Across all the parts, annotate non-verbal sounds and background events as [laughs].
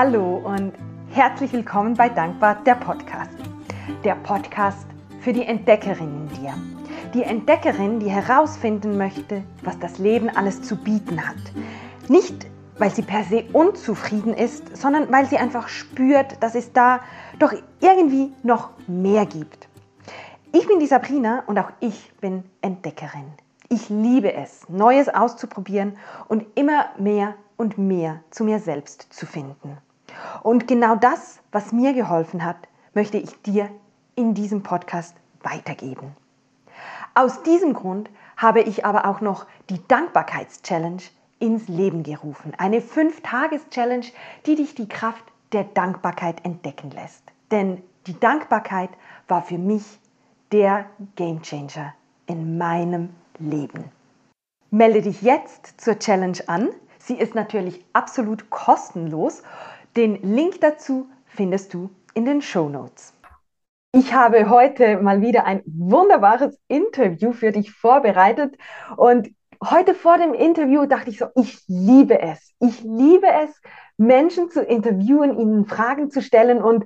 Hallo und herzlich willkommen bei Dankbar, der Podcast. Der Podcast für die Entdeckerin in dir. Die Entdeckerin, die herausfinden möchte, was das Leben alles zu bieten hat. Nicht, weil sie per se unzufrieden ist, sondern weil sie einfach spürt, dass es da doch irgendwie noch mehr gibt. Ich bin die Sabrina und auch ich bin Entdeckerin. Ich liebe es, Neues auszuprobieren und immer mehr und mehr zu mir selbst zu finden. Und genau das, was mir geholfen hat, möchte ich dir in diesem Podcast weitergeben. Aus diesem Grund habe ich aber auch noch die Dankbarkeitschallenge ins Leben gerufen. Eine 5-Tages-Challenge, die dich die Kraft der Dankbarkeit entdecken lässt. Denn die Dankbarkeit war für mich der Gamechanger in meinem Leben. Melde dich jetzt zur Challenge an. Sie ist natürlich absolut kostenlos den Link dazu findest du in den Show Notes. Ich habe heute mal wieder ein wunderbares Interview für dich vorbereitet und heute vor dem Interview dachte ich so, ich liebe es. Ich liebe es, Menschen zu interviewen, ihnen Fragen zu stellen und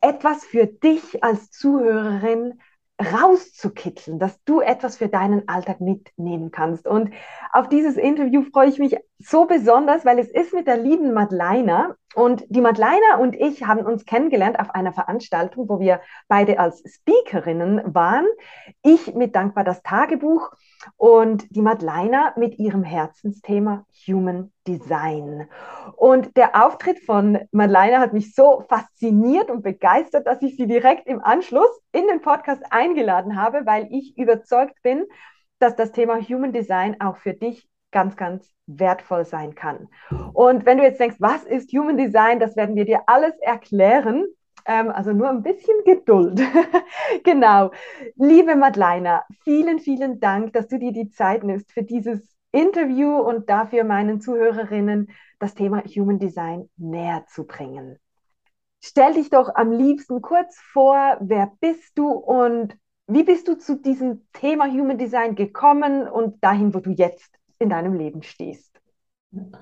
etwas für dich als Zuhörerin rauszukitzeln, dass du etwas für deinen Alltag mitnehmen kannst. Und auf dieses Interview freue ich mich so besonders, weil es ist mit der lieben Madeleine. Und die Madeleine und ich haben uns kennengelernt auf einer Veranstaltung, wo wir beide als Speakerinnen waren. Ich mit Dankbar das Tagebuch und die Madeleine mit ihrem Herzensthema Human Design. Und der Auftritt von Madeleine hat mich so fasziniert und begeistert, dass ich sie direkt im Anschluss in den Podcast eingeladen habe, weil ich überzeugt bin, dass das Thema Human Design auch für dich ganz, ganz wertvoll sein kann. Und wenn du jetzt denkst, was ist Human Design, das werden wir dir alles erklären. Ähm, also nur ein bisschen [laughs] Geduld. genau. Liebe Madeleine, vielen, vielen Dank, dass du dir die Zeit nimmst für dieses Interview und dafür meinen Zuhörerinnen das Thema Human Design näher zu bringen. Stell dich doch am liebsten kurz vor, wer bist du und wie bist du zu diesem Thema Human Design gekommen und dahin, wo du jetzt in deinem Leben stehst?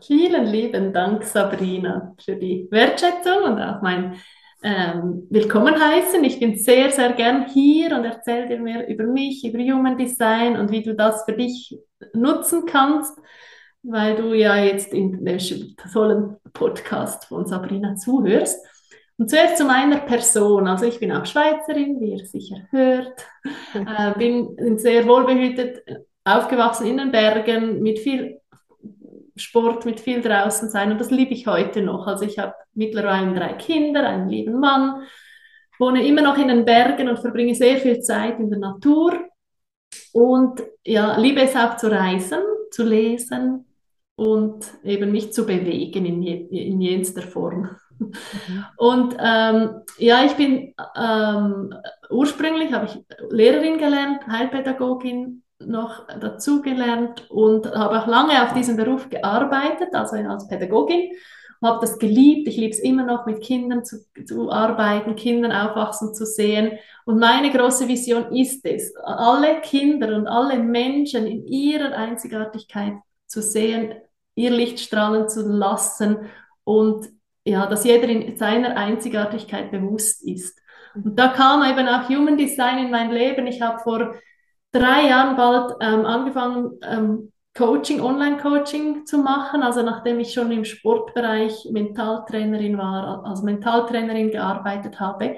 Vielen lieben Dank, Sabrina, für die Wertschätzung und auch mein ähm, Willkommen heißen. Ich bin sehr, sehr gern hier und erzähle dir mehr über mich, über Human Design und wie du das für dich nutzen kannst, weil du ja jetzt in dem tollen Podcast von Sabrina zuhörst. Und zuerst zu meiner Person. Also ich bin auch Schweizerin, wie ihr sicher hört. [laughs] Äh, bin sehr wohlbehütet aufgewachsen in den Bergen mit viel Sport, mit viel draußen sein und das liebe ich heute noch. Also ich habe mittlerweile drei Kinder, einen lieben Mann, wohne immer noch in den Bergen und verbringe sehr viel Zeit in der Natur und ja, liebe es auch zu reisen, zu lesen und eben mich zu bewegen in, je, in jenster Form. Mhm. Und ähm, ja, ich bin ähm, ursprünglich habe ich Lehrerin gelernt, Heilpädagogin noch dazugelernt und habe auch lange auf diesem Beruf gearbeitet, also als Pädagogin. Habe das geliebt. Ich liebe es immer noch, mit Kindern zu, zu arbeiten, Kindern aufwachsen zu sehen. Und meine große Vision ist es, alle Kinder und alle Menschen in ihrer Einzigartigkeit zu sehen, ihr Licht strahlen zu lassen und ja, dass jeder in seiner Einzigartigkeit bewusst ist. Und da kam eben auch Human Design in mein Leben. Ich habe vor drei Jahren bald ähm, angefangen, ähm, Coaching, Online-Coaching zu machen. Also nachdem ich schon im Sportbereich Mentaltrainerin war, als Mentaltrainerin gearbeitet habe,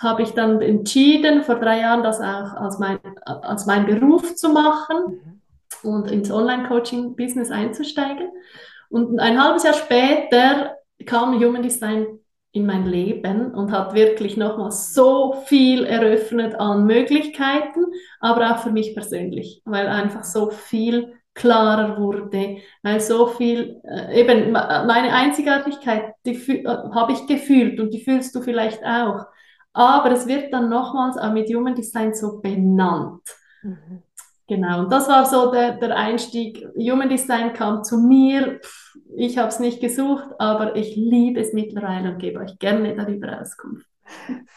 habe ich dann entschieden, vor drei Jahren das auch als mein, als mein Beruf zu machen mhm. und ins Online-Coaching-Business einzusteigen. Und ein halbes Jahr später kam Human Design in mein Leben und hat wirklich nochmal so viel eröffnet an Möglichkeiten, aber auch für mich persönlich, weil einfach so viel klarer wurde, weil so viel, äh, eben meine Einzigartigkeit, die äh, habe ich gefühlt und die fühlst du vielleicht auch. Aber es wird dann nochmals auch mit Human Design so benannt. Mhm. Genau, und das war so der, der Einstieg. Human Design kam zu mir. Ich habe es nicht gesucht, aber ich liebe es mittlerweile und gebe euch gerne darüber Auskunft.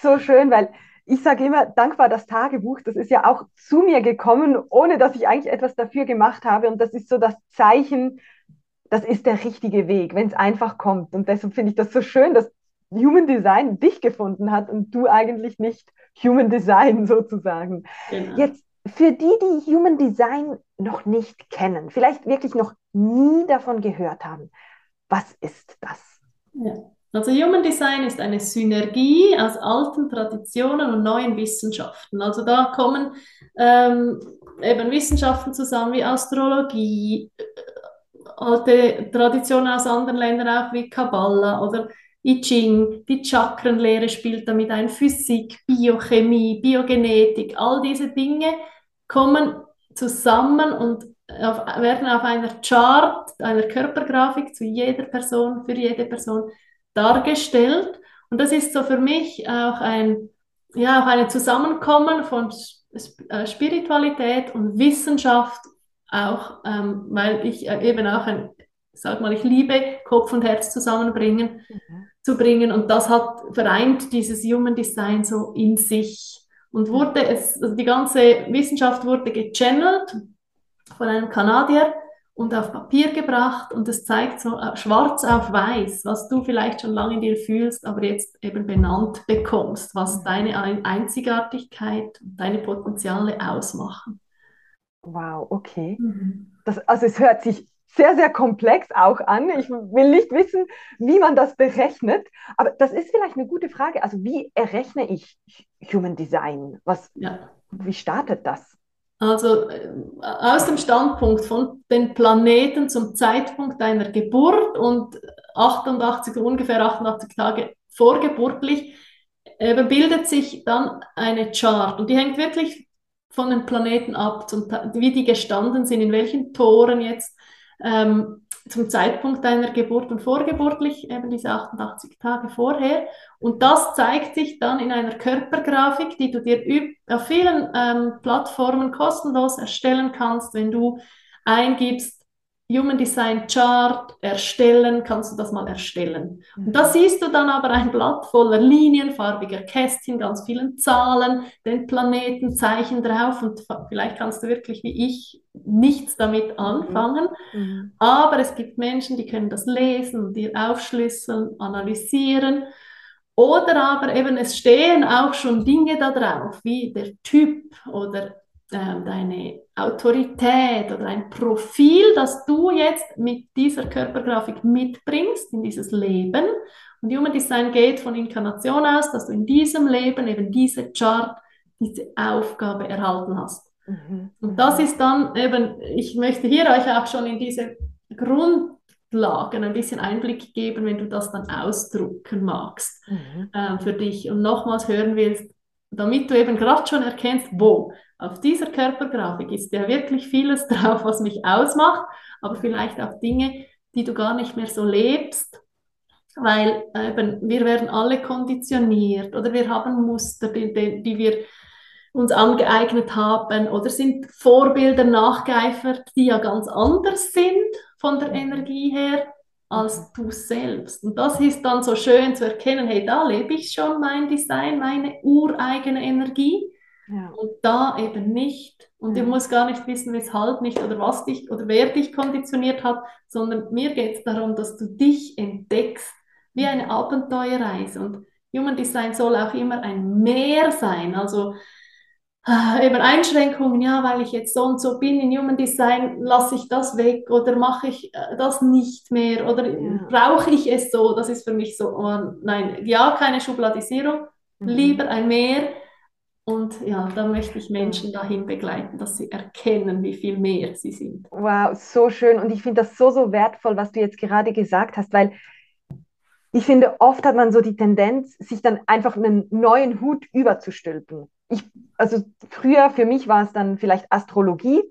So schön, weil ich sage immer, dankbar das Tagebuch, das ist ja auch zu mir gekommen, ohne dass ich eigentlich etwas dafür gemacht habe. Und das ist so das Zeichen, das ist der richtige Weg, wenn es einfach kommt. Und deshalb finde ich das so schön, dass Human Design dich gefunden hat und du eigentlich nicht Human Design [laughs] sozusagen. Genau. Jetzt für die, die Human Design noch nicht kennen, vielleicht wirklich noch nie davon gehört haben, was ist das? Ja. Also Human Design ist eine Synergie aus alten Traditionen und neuen Wissenschaften. Also da kommen ähm, eben Wissenschaften zusammen wie Astrologie, äh, alte Traditionen aus anderen Ländern auch wie Kabbalah oder I Ching, die Chakrenlehre spielt damit ein, Physik, Biochemie, Biogenetik, all diese Dinge kommen zusammen und auf, werden auf einer Chart, einer Körpergrafik zu jeder Person, für jede Person dargestellt. Und das ist so für mich auch ein, ja, auch ein Zusammenkommen von äh, Spiritualität und Wissenschaft, auch ähm, weil ich äh, eben auch ein, sag mal, ich liebe Kopf und Herz zusammenbringen, mhm. zu bringen. Und das hat vereint dieses Human Design so in sich und wurde es, also die ganze Wissenschaft wurde gechannelt von einem Kanadier und auf Papier gebracht und es zeigt so äh, schwarz auf weiß, was du vielleicht schon lange in dir fühlst, aber jetzt eben benannt bekommst, was mhm. deine Einzigartigkeit und deine Potenziale ausmachen. Wow, okay. Mhm. Das, also es hört sich sehr, sehr komplex auch an. Ich will nicht wissen, wie man das berechnet, aber das ist vielleicht eine gute Frage. Also wie errechne ich Human Design? Was, ja. Wie startet das? Also äh, aus dem Standpunkt von den Planeten zum Zeitpunkt deiner Geburt und 88, ungefähr 88 Tage vorgeburtlich, bildet sich dann eine Chart und die hängt wirklich von den Planeten ab, wie die gestanden sind, in welchen Toren jetzt ähm, zum Zeitpunkt deiner Geburt und vorgeburtlich, eben diese 88 Tage vorher. Und das zeigt sich dann in einer Körpergrafik, die du dir auf vielen ähm, Plattformen kostenlos erstellen kannst, wenn du eingibst, Human Design Chart erstellen, kannst du das mal erstellen. Und da mhm. siehst du dann aber ein Blatt voller Linien, farbiger Kästchen, ganz vielen Zahlen, den Planetenzeichen drauf und vielleicht kannst du wirklich wie ich nichts damit mhm. anfangen. Mhm. Aber es gibt Menschen, die können das lesen dir aufschlüsseln, analysieren. Oder aber eben es stehen auch schon Dinge da drauf, wie der Typ oder deine Autorität oder ein Profil, das du jetzt mit dieser Körpergrafik mitbringst in dieses Leben. Und Human Design geht von Inkarnation aus, dass du in diesem Leben eben diese Chart, diese Aufgabe erhalten hast. Mhm. Und das ist dann eben, ich möchte hier euch auch schon in diese Grundlagen ein bisschen Einblick geben, wenn du das dann ausdrucken magst mhm. äh, für dich und nochmals hören willst, damit du eben gerade schon erkennst, wo. Auf dieser Körpergrafik ist ja wirklich vieles [laughs] drauf, was mich ausmacht, aber vielleicht auch Dinge, die du gar nicht mehr so lebst, weil eben wir werden alle konditioniert oder wir haben Muster, die, die, die wir uns angeeignet haben oder sind Vorbilder nachgeeifert, die ja ganz anders sind von der Energie her als du selbst. Und das ist dann so schön zu erkennen, hey, da lebe ich schon mein Design, meine ureigene Energie. Ja. Und da eben nicht. Und ja. ich muss gar nicht wissen, weshalb nicht oder was dich oder wer dich konditioniert hat, sondern mir geht es darum, dass du dich entdeckst wie eine Abenteuerreise. Und Human Design soll auch immer ein Meer sein. Also äh, eben Einschränkungen, ja, weil ich jetzt so und so bin in Human Design, lasse ich das weg oder mache ich äh, das nicht mehr oder ja. brauche ich es so? Das ist für mich so, oh, nein, ja, keine Schubladisierung, mhm. lieber ein Mehr. Und ja, da möchte ich Menschen dahin begleiten, dass sie erkennen, wie viel mehr sie sind. Wow, so schön. Und ich finde das so, so wertvoll, was du jetzt gerade gesagt hast, weil ich finde, oft hat man so die Tendenz, sich dann einfach einen neuen Hut überzustülpen ich, also früher für mich war es dann vielleicht Astrologie.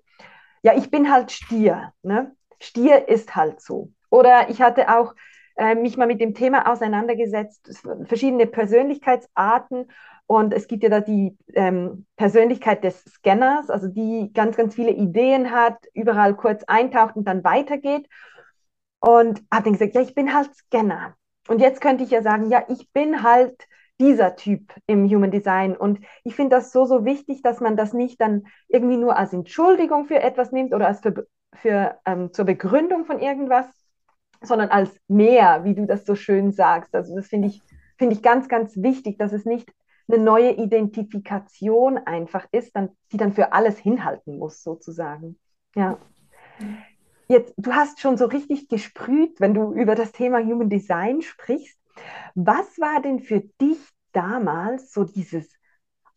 Ja, ich bin halt Stier. Ne? Stier ist halt so. Oder ich hatte auch äh, mich mal mit dem Thema auseinandergesetzt, verschiedene Persönlichkeitsarten. Und es gibt ja da die ähm, Persönlichkeit des Scanners, also die ganz, ganz viele Ideen hat, überall kurz eintaucht und dann weitergeht. Und habe dann gesagt, ja, ich bin halt Scanner. Und jetzt könnte ich ja sagen, ja, ich bin halt dieser Typ im Human Design. Und ich finde das so, so wichtig, dass man das nicht dann irgendwie nur als Entschuldigung für etwas nimmt oder als für, für ähm, zur Begründung von irgendwas, sondern als mehr, wie du das so schön sagst. Also das finde ich, finde ich ganz, ganz wichtig, dass es nicht eine neue Identifikation einfach ist, dann, die dann für alles hinhalten muss, sozusagen. Ja. Jetzt, du hast schon so richtig gesprüht, wenn du über das Thema Human Design sprichst. Was war denn für dich damals so dieses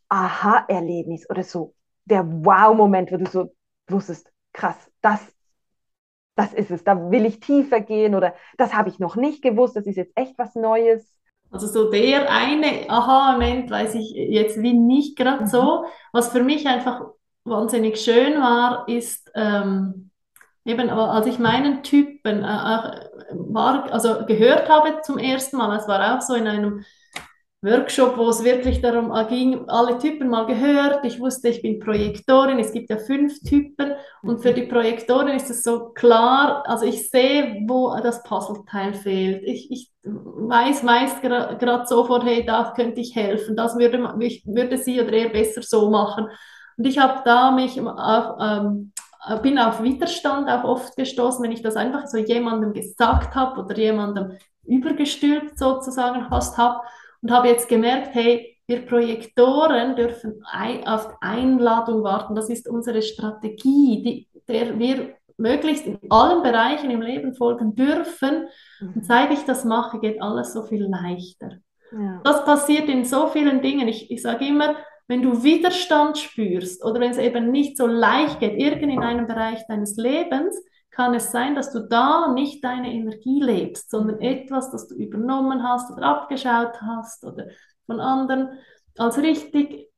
Aha-Erlebnis oder so der Wow-Moment, wo du so wusstest, krass, das, das ist es, da will ich tiefer gehen oder das habe ich noch nicht gewusst, das ist jetzt echt was Neues? Also so der eine Aha-Moment weiß ich jetzt wie nicht gerade mhm. so. Was für mich einfach wahnsinnig schön war, ist ähm, eben, als ich meinen Typen äh, war, also gehört habe zum ersten Mal, es war auch so in einem Workshop, wo es wirklich darum ging, alle Typen mal gehört. Ich wusste, ich bin Projektorin. Es gibt ja fünf Typen und für die Projektorin ist es so klar, also ich sehe, wo das Puzzleteil fehlt. Ich, ich weiß meist gerade sofort, hey, da könnte ich helfen. Das würde, würde sie oder er besser so machen. Und ich habe da mich auf, ähm, bin auf Widerstand auch oft gestoßen, wenn ich das einfach so jemandem gesagt habe oder jemandem übergestülpt sozusagen fast habe und habe jetzt gemerkt, hey, wir Projektoren dürfen auf Einladung warten. Das ist unsere Strategie, die, der wir möglichst in allen Bereichen im Leben folgen dürfen. Und mhm. seit ich das mache, geht alles so viel leichter. Ja. Das passiert in so vielen Dingen. Ich, ich sage immer, wenn du Widerstand spürst oder wenn es eben nicht so leicht geht, irgend in einem Bereich deines Lebens, kann es sein, dass du da nicht deine Energie lebst, sondern etwas, das du übernommen hast oder abgeschaut hast oder von anderen als richtig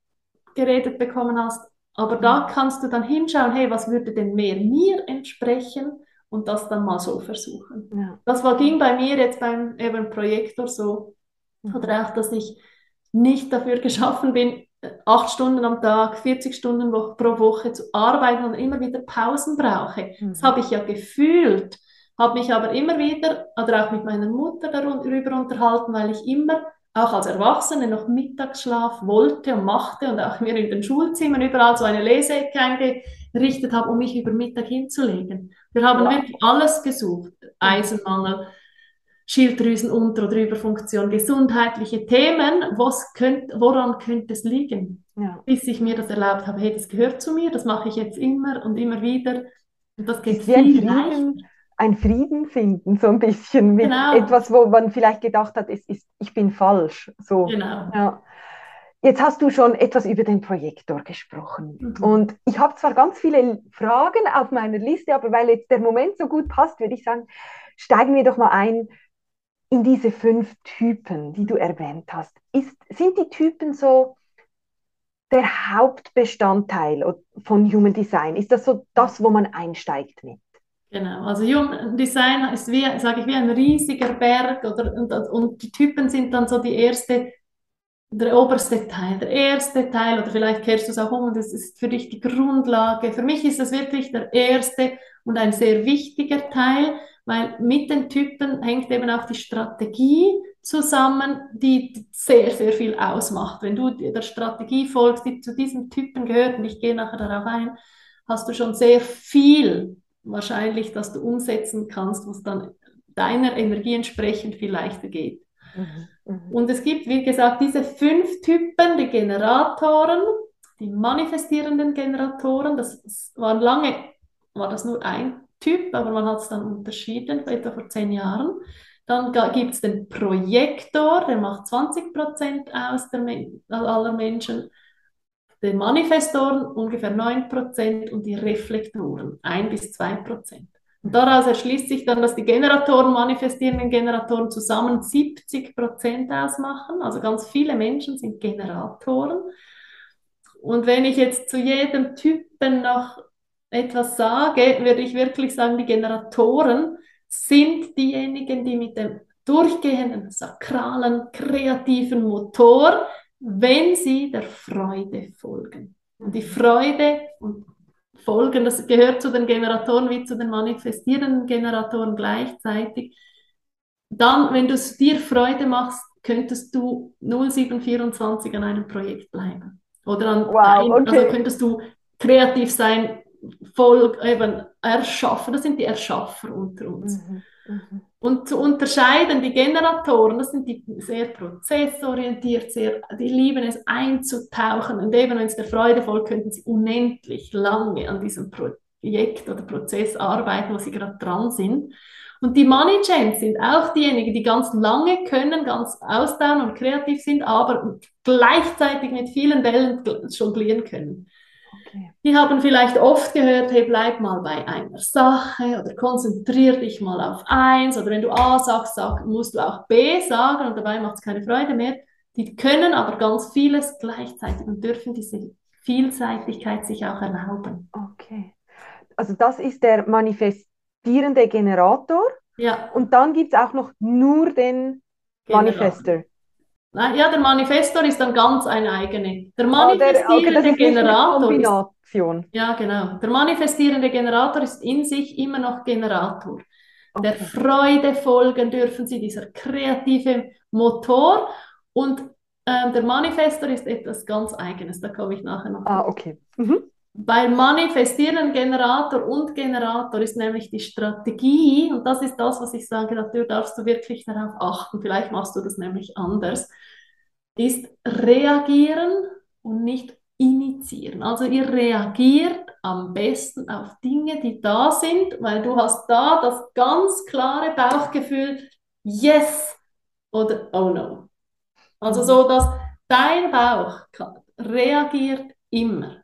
geredet bekommen hast. Aber da mhm. kannst du dann hinschauen, hey, was würde denn mehr mir entsprechen und das dann mal so versuchen. Ja. Das war, ging bei mir jetzt beim eben Projektor so. Mhm. Oder auch, dass ich nicht dafür [laughs] geschaffen bin, acht Stunden am Tag, 40 Stunden pro Woche zu arbeiten und immer wieder Pausen brauche. Mhm. Das habe ich ja gefühlt, habe mich aber immer wieder oder auch mit meiner Mutter darüber unterhalten, weil ich immer auch als Erwachsene noch Mittagsschlaf wollte und machte und auch mir in den Schulzimmern überall so eine Leseecke eingerichtet habe, um mich über Mittag hinzulegen. Wir haben wow. wirklich alles gesucht. Eisenmangel, Schilddrüsenunter- oder Überfunktion, gesundheitliche Themen, was könnt, woran könnte es liegen? Ja. Bis ich mir das erlaubt habe, hey, das gehört zu mir, das mache ich jetzt immer und immer wieder. Und das geht viel ein Frieden, ein Frieden finden, so ein bisschen mit genau. etwas, wo man vielleicht gedacht hat, es ist, ich bin falsch. So. Genau. Ja. Jetzt hast du schon etwas über den Projektor gesprochen. Mhm. Und ich habe zwar ganz viele Fragen auf meiner Liste, aber weil jetzt der Moment so gut passt, würde ich sagen, steigen wir doch mal ein in diese fünf Typen, die du erwähnt hast, ist, sind die Typen so der Hauptbestandteil von Human Design? Ist das so das, wo man einsteigt mit? Genau, also Human Design ist wie, sage ich, wie ein riesiger Berg oder, und, und die Typen sind dann so die erste, der oberste Teil, der erste Teil oder vielleicht kehrst du es auch um und das ist für dich die Grundlage. Für mich ist das wirklich der erste und ein sehr wichtiger Teil, weil mit den Typen hängt eben auch die Strategie zusammen, die sehr, sehr viel ausmacht. Wenn du der Strategie folgst, die zu diesem Typen gehört, und ich gehe nachher darauf ein, hast du schon sehr viel wahrscheinlich, dass du umsetzen kannst, was dann deiner Energie entsprechend viel leichter geht. Mhm, mhm. Und es gibt, wie gesagt, diese fünf Typen, die Generatoren, die manifestierenden Generatoren, das waren lange, war das nur ein Typ, aber man hat es dann unterschieden, etwa vor zehn Jahren. Dann gibt es den Projektor, der macht 20 Prozent aus der aller Menschen. Den Manifestoren ungefähr 9 Prozent und die Reflektoren 1 bis 2 Prozent. Und daraus erschließt sich dann, dass die Generatoren, manifestierenden Generatoren zusammen 70 Prozent ausmachen. Also ganz viele Menschen sind Generatoren. Und wenn ich jetzt zu jedem Typen noch etwas sage, würde ich wirklich sagen, die Generatoren sind diejenigen, die mit dem durchgehenden sakralen, kreativen Motor, wenn sie der Freude folgen. Und die Freude und Folgen, das gehört zu den Generatoren wie zu den manifestierenden Generatoren gleichzeitig. Dann, wenn du es dir Freude machst, könntest du 0724 an einem Projekt bleiben. Oder an wow, ein, okay. also könntest du kreativ sein, voll eben erschaffen. Das sind die Erschaffer unter uns. Mhm, mhm. Und zu unterscheiden, die Generatoren, das sind die sehr prozessorientiert, sehr, die lieben es einzutauchen. Und eben, wenn es der Freude folgt, könnten sie unendlich lange an diesem Projekt oder Prozess arbeiten, wo sie gerade dran sind. Und die Money Champs sind auch diejenigen, die ganz lange können, ganz ausdauern und kreativ sind, aber gleichzeitig mit vielen Wellen jonglieren können. Okay. Die haben vielleicht oft gehört, hey, bleib mal bei einer Sache oder konzentrier dich mal auf eins oder wenn du A sagst, sag, musst du auch B sagen und dabei macht es keine Freude mehr. Die können aber ganz vieles gleichzeitig und dürfen diese Vielseitigkeit sich auch erlauben. Okay. Also das ist der manifestierende Generator. Ja. Und dann gibt es auch noch nur den Generator. Manifester. Ja, der Manifestor ist dann ganz eine eigene. Der manifestierende oh, der, okay, Generator. Ist, ja, genau. Der manifestierende Generator ist in sich immer noch Generator. Okay. Der Freude folgen dürfen sie, dieser kreative Motor. Und äh, der Manifestor ist etwas ganz Eigenes. Da komme ich nachher noch. Ah, okay. Mhm. Weil manifestieren Generator und Generator ist nämlich die Strategie und das ist das, was ich sage, da darfst du wirklich darauf achten, vielleicht machst du das nämlich anders, ist reagieren und nicht initiieren. Also ihr reagiert am besten auf Dinge, die da sind, weil du hast da das ganz klare Bauchgefühl, yes oder oh no. Also so, dass dein Bauch reagiert immer.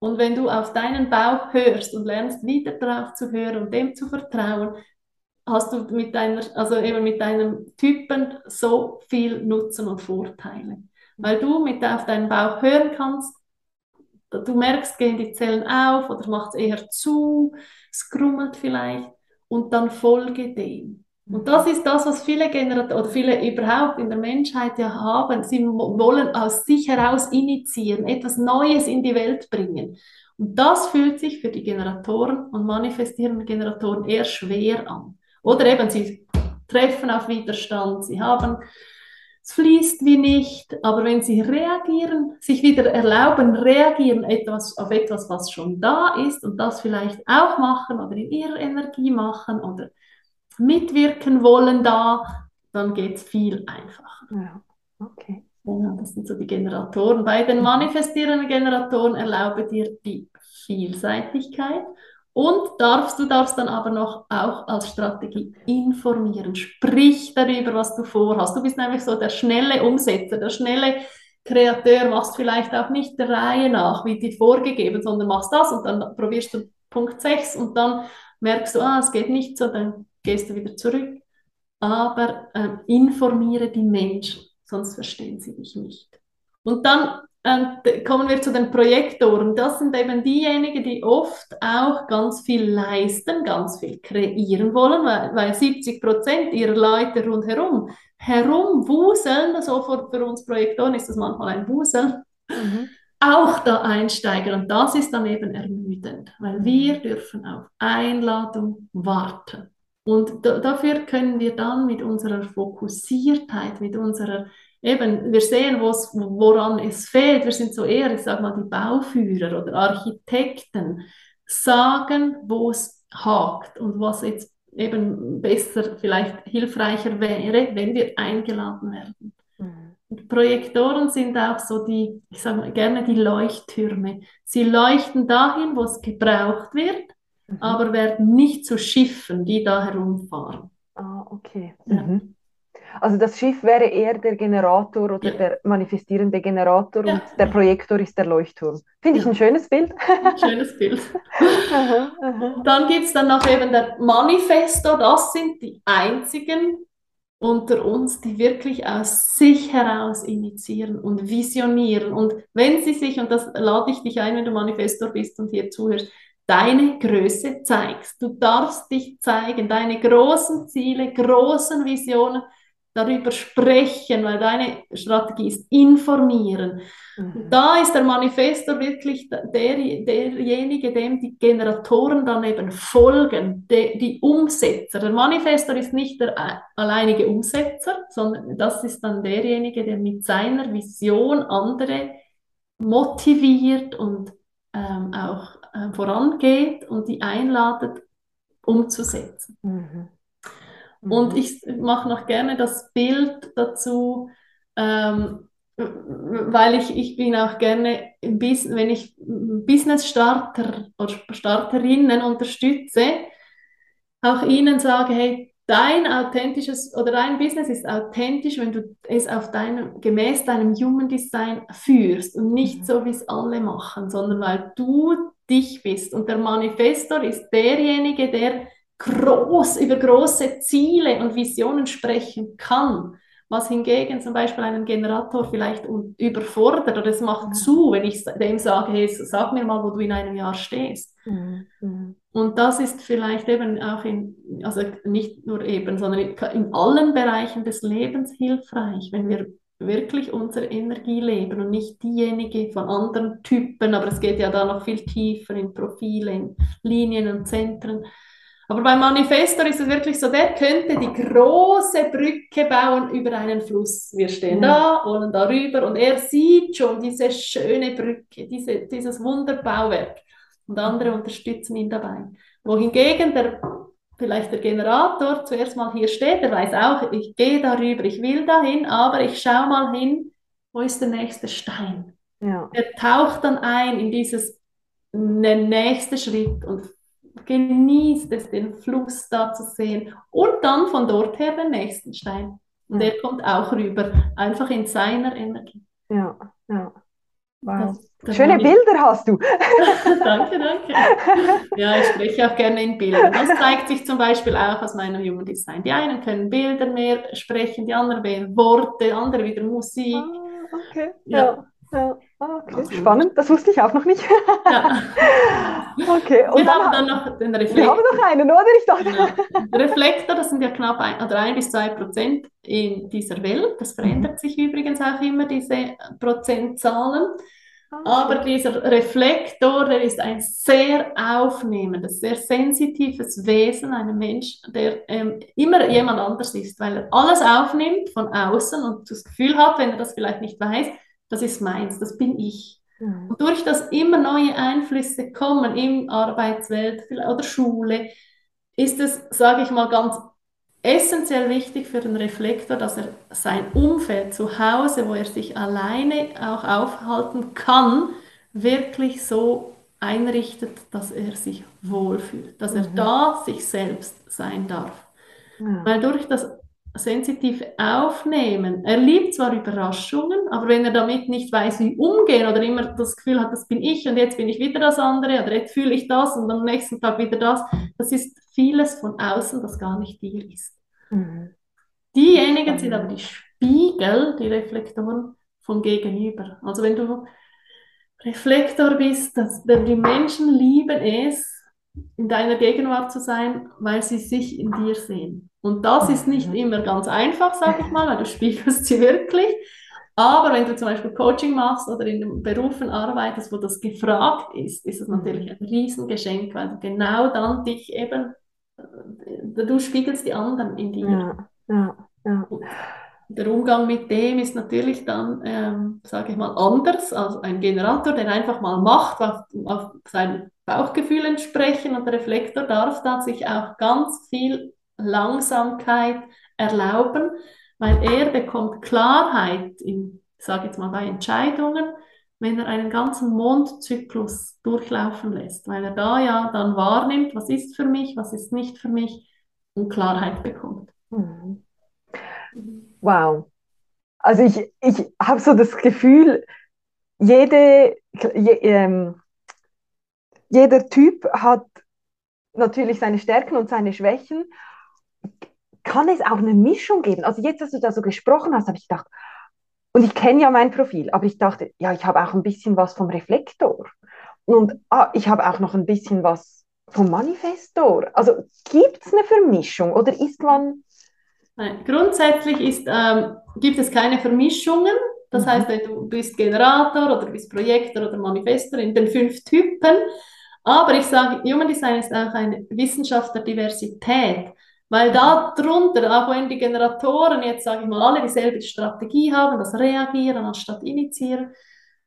Und wenn du auf deinen Bauch hörst und lernst wieder darauf zu hören und dem zu vertrauen, hast du mit deiner, also eben mit deinem Typen so viel Nutzen und Vorteile. Weil du mit auf deinen Bauch hören kannst, du merkst, gehen die Zellen auf oder macht es eher zu, es krummelt vielleicht und dann folge dem. Und das ist das, was viele Generatoren oder viele überhaupt in der Menschheit ja haben. Sie wollen aus sich heraus initiieren, etwas Neues in die Welt bringen. Und das fühlt sich für die Generatoren und manifestierenden Generatoren eher schwer an. Oder eben, sie treffen auf Widerstand, sie haben, es fließt wie nicht, aber wenn sie reagieren, sich wieder erlauben, reagieren etwas, auf etwas, was schon da ist und das vielleicht auch machen oder in ihrer Energie machen oder mitwirken wollen da, dann geht es viel einfacher. Ja, okay. Ja, das sind so die Generatoren. Bei den manifestierenden Generatoren erlaube dir die Vielseitigkeit und darfst, du darfst dann aber noch auch als Strategie informieren. Sprich darüber, was du vorhast. Du bist nämlich so der schnelle Umsetzer, der schnelle Kreateur, machst vielleicht auch nicht der Reihe nach, wie die vorgegeben, sondern machst das und dann probierst du Punkt 6 und dann merkst du, ah, es geht nicht so, dann gehst du wieder zurück. Aber äh, informiere die Menschen, sonst verstehen sie dich nicht. Und dann äh, kommen wir zu den Projektoren. Das sind eben diejenigen, die oft auch ganz viel leisten, ganz viel kreieren wollen, weil, weil 70 Prozent ihrer Leute rundherum herumwuseln, also für, für uns Projektoren ist das manchmal ein Wusel, mhm. auch da einsteigen. Und das ist dann eben ermüdend, weil wir dürfen auf Einladung warten. Und dafür können wir dann mit unserer Fokussiertheit, mit unserer, eben, wir sehen, woran es fehlt. Wir sind so eher, ich sage mal, die Bauführer oder Architekten, sagen, wo es hakt und was jetzt eben besser, vielleicht hilfreicher wäre, wenn wir eingeladen werden. Mhm. Projektoren sind auch so die, ich sage mal gerne die Leuchttürme. Sie leuchten dahin, wo es gebraucht wird mhm. aber werden nicht zu Schiffen, die da herumfahren. Ah, okay. Ja. Also das Schiff wäre eher der Generator oder ja. der manifestierende Generator ja. und der Projektor ist der Leuchtturm. Finde ich ein schönes Bild. Ein schönes Bild. aha, [laughs] aha. Dann gibt es dann noch eben der Manifestor, das sind die einzigen unter uns, die wirklich aus sich heraus initiieren und visionieren. Und wenn sie sich, und das lade ich dich ein, wenn du Manifestor bist und hier zuhörst, deine Größe zeigst. Du darfst dich zeigen, deine großen Ziele, großen Visionen darüber sprechen, weil deine Strategie ist informieren. Mhm. Da ist der Manifestor wirklich der, derjenige, dem die Generatoren dann eben folgen, die, die Umsetzer. Der Manifestor ist nicht der alleinige Umsetzer, sondern das ist dann derjenige, der mit seiner Vision andere motiviert und ähm, auch äh, vorangeht und die einladet, umzusetzen. Mhm. Mhm. Und ich mache noch gerne das Bild dazu, ähm, weil ich, ich bin auch gerne, wenn ich Business-Starter oder Starterinnen unterstütze, auch ihnen sage, hey, dein authentisches oder dein Business ist authentisch, wenn du es auf deinem, gemäß deinem Human Design führst und nicht mhm. so, wie es alle machen, sondern weil du dich bist. Und der Manifestor ist derjenige, der groß über große Ziele und Visionen sprechen kann was hingegen zum Beispiel einen Generator vielleicht überfordert oder es macht ja. zu, wenn ich dem sage, hey, sag mir mal, wo du in einem Jahr stehst. Mhm. Und das ist vielleicht eben auch in, also nicht nur eben, sondern in allen Bereichen des Lebens hilfreich, wenn wir wirklich unsere Energie leben und nicht diejenige von anderen Typen, aber es geht ja da noch viel tiefer in Profile, in Linien und Zentren. Aber beim Manifestor ist es wirklich so, der könnte die große Brücke bauen über einen Fluss. Wir stehen ja. da, wollen darüber und er sieht schon diese schöne Brücke, diese, dieses Wunderbauwerk und andere unterstützen ihn dabei. Wohingegen der, vielleicht der Generator zuerst mal hier steht, der weiß auch, ich gehe darüber, ich will dahin, aber ich schaue mal hin, wo ist der nächste Stein? Ja. Er taucht dann ein in dieses nächste Schritt und genießt es, den Fluss da zu sehen und dann von dort her den nächsten Stein. Und der kommt auch rüber, einfach in seiner Energie. Ja, ja. Wow. Das, Schöne Bilder hast du. [laughs] danke, danke. Ja, ich spreche auch gerne in Bildern. Das zeigt sich zum Beispiel auch aus meinem Human Design. Die einen können Bilder mehr sprechen, die anderen mehr Worte, andere wieder Musik. Ah, okay. Ja. ja. Ja, okay. Spannend, das wusste ich auch noch nicht. Ja. [laughs] okay. Und wir dann haben dann noch den Reflektor. Wir haben noch einen, oder? Ich dachte. Genau. Reflektor, das sind ja knapp ein, oder ein bis zwei Prozent in dieser Welt. Das verändert sich übrigens auch immer, diese Prozentzahlen. Okay. Aber dieser Reflektor, der ist ein sehr aufnehmendes, sehr sensitives Wesen, ein Mensch, der ähm, immer jemand anders ist, weil er alles aufnimmt von außen und das Gefühl hat, wenn er das vielleicht nicht weiß, das ist meins, das bin ich. Mhm. Und durch das immer neue Einflüsse kommen in Arbeitswelt oder Schule, ist es, sage ich mal, ganz essentiell wichtig für den Reflektor, dass er sein Umfeld zu Hause, wo er sich alleine auch aufhalten kann, wirklich so einrichtet, dass er sich wohlfühlt, dass er mhm. da sich selbst sein darf. Ja. Weil durch das sensitiv aufnehmen. Er liebt zwar Überraschungen, aber wenn er damit nicht weiß, wie umgehen oder immer das Gefühl hat, das bin ich und jetzt bin ich wieder das andere oder jetzt fühle ich das und am nächsten Tag wieder das, das ist vieles von außen, das gar nicht dir ist. Mhm. Diejenigen sind aber die Spiegel, die Reflektoren vom Gegenüber. Also wenn du Reflektor bist, dass, die Menschen lieben es, in deiner Gegenwart zu sein, weil sie sich in dir sehen. Und das ist nicht mhm. immer ganz einfach, sage ich mal, weil du spiegelst sie wirklich. Aber wenn du zum Beispiel Coaching machst oder in Berufen arbeitest, wo das gefragt ist, ist es natürlich mhm. ein Riesengeschenk, weil du genau dann dich eben, äh, du spiegelst die anderen in dir. Ja, ja, ja. Der Umgang mit dem ist natürlich dann, ähm, sage ich mal, anders als ein Generator, der einfach mal macht, auf, auf sein Bauchgefühl entsprechen und der Reflektor darf da sich auch ganz viel Langsamkeit erlauben, weil er bekommt Klarheit in, sage jetzt mal bei Entscheidungen, wenn er einen ganzen Mondzyklus durchlaufen lässt, weil er da ja dann wahrnimmt, was ist für mich, was ist nicht für mich und Klarheit bekommt. Mhm. Wow. Also ich, ich habe so das Gefühl, jede, je, ähm, jeder Typ hat natürlich seine Stärken und seine Schwächen kann es auch eine Mischung geben? Also jetzt, als du da so gesprochen hast, habe ich gedacht, und ich kenne ja mein Profil, aber ich dachte, ja, ich habe auch ein bisschen was vom Reflektor. Und ah, ich habe auch noch ein bisschen was vom Manifestor. Also gibt es eine Vermischung oder ist man... Nein, grundsätzlich ist, ähm, gibt es keine Vermischungen. Das mhm. heißt, du bist Generator oder bist Projektor oder Manifestor in den fünf Typen. Aber ich sage, Human Design ist auch eine Wissenschaft der Diversität. Weil da drunter, auch wenn die Generatoren jetzt, sage ich mal, alle dieselbe Strategie haben, das Reagieren anstatt Initiieren,